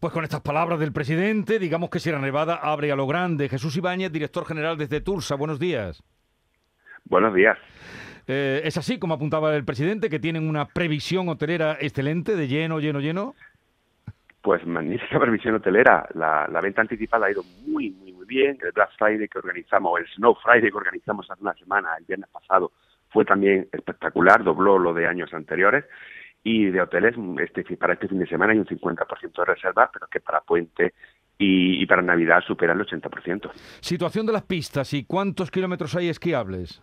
Pues con estas palabras del presidente, digamos que Sierra Nevada abre a lo grande. Jesús Ibáñez, director general desde Tursa, buenos días. Buenos días. Eh, es así como apuntaba el presidente, que tienen una previsión hotelera excelente, de lleno, lleno, lleno. Pues magnífica previsión hotelera. La, venta anticipada ha ido muy, muy, muy bien. El Black Friday que organizamos, el Snow Friday que organizamos hace una semana, el viernes pasado, fue también espectacular, dobló lo de años anteriores. Y de hoteles, este, para este fin de semana hay un 50% de reservas, pero que para puente y, y, para Navidad supera el 80%. Situación de las pistas y cuántos kilómetros hay esquiables.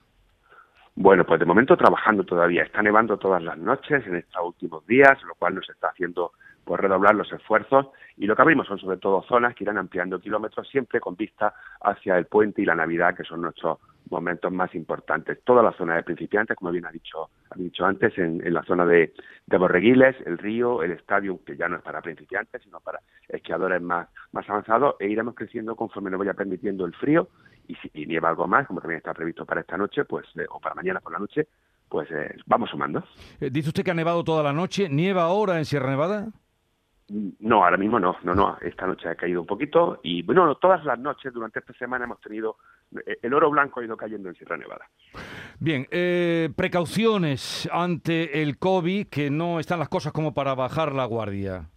Bueno, pues de momento trabajando todavía. Está nevando todas las noches en estos últimos días, lo cual nos está haciendo pues redoblar los esfuerzos y lo que abrimos son sobre todo zonas que irán ampliando kilómetros siempre con vista hacia el puente y la Navidad, que son nuestros momentos más importantes. Toda la zona de principiantes, como bien ha dicho, ha dicho antes, en, la zona de, Borreguiles, el río, el estadio, que ya no es para principiantes, sino para esquiadores más, más avanzados, e iremos creciendo conforme nos vaya permitiendo el frío y si nieva algo más, como también está previsto para esta noche, pues eh, o para mañana por la noche, pues eh, vamos sumando. Eh, dice usted que ha nevado toda la noche, ¿nieva ahora en Sierra Nevada? No, ahora mismo no, no, no. Esta noche ha caído un poquito y bueno, todas las noches durante esta semana hemos tenido eh, el oro blanco ha ido cayendo en Sierra Nevada. Bien, eh, precauciones ante el COVID, que no están las cosas como para bajar la guardia.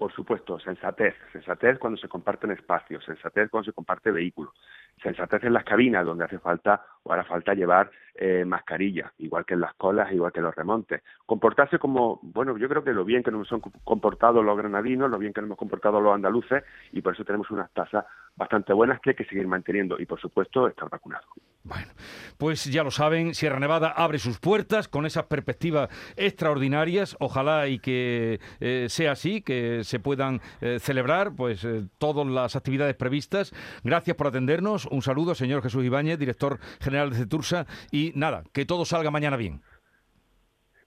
Por supuesto, sensatez, sensatez cuando se comparten espacios, sensatez cuando se comparte vehículos, sensatez en las cabinas donde hace falta o hará falta llevar eh, mascarilla, igual que en las colas, igual que en los remontes. Comportarse como, bueno, yo creo que lo bien que nos han comportado los granadinos, lo bien que nos hemos comportado los andaluces, y por eso tenemos unas tasas bastante buenas que hay que seguir manteniendo, y por supuesto estar vacunados. Bueno, pues ya lo saben, Sierra Nevada abre sus puertas con esas perspectivas extraordinarias, ojalá y que eh, sea así, que se puedan eh, celebrar pues todas las actividades previstas. Gracias por atendernos, un saludo, señor Jesús Ibáñez, director general de Cetursa, y nada, que todo salga mañana bien.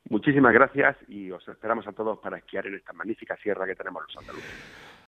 Muchísimas gracias y os esperamos a todos para esquiar en esta magnífica sierra que tenemos los andaluces.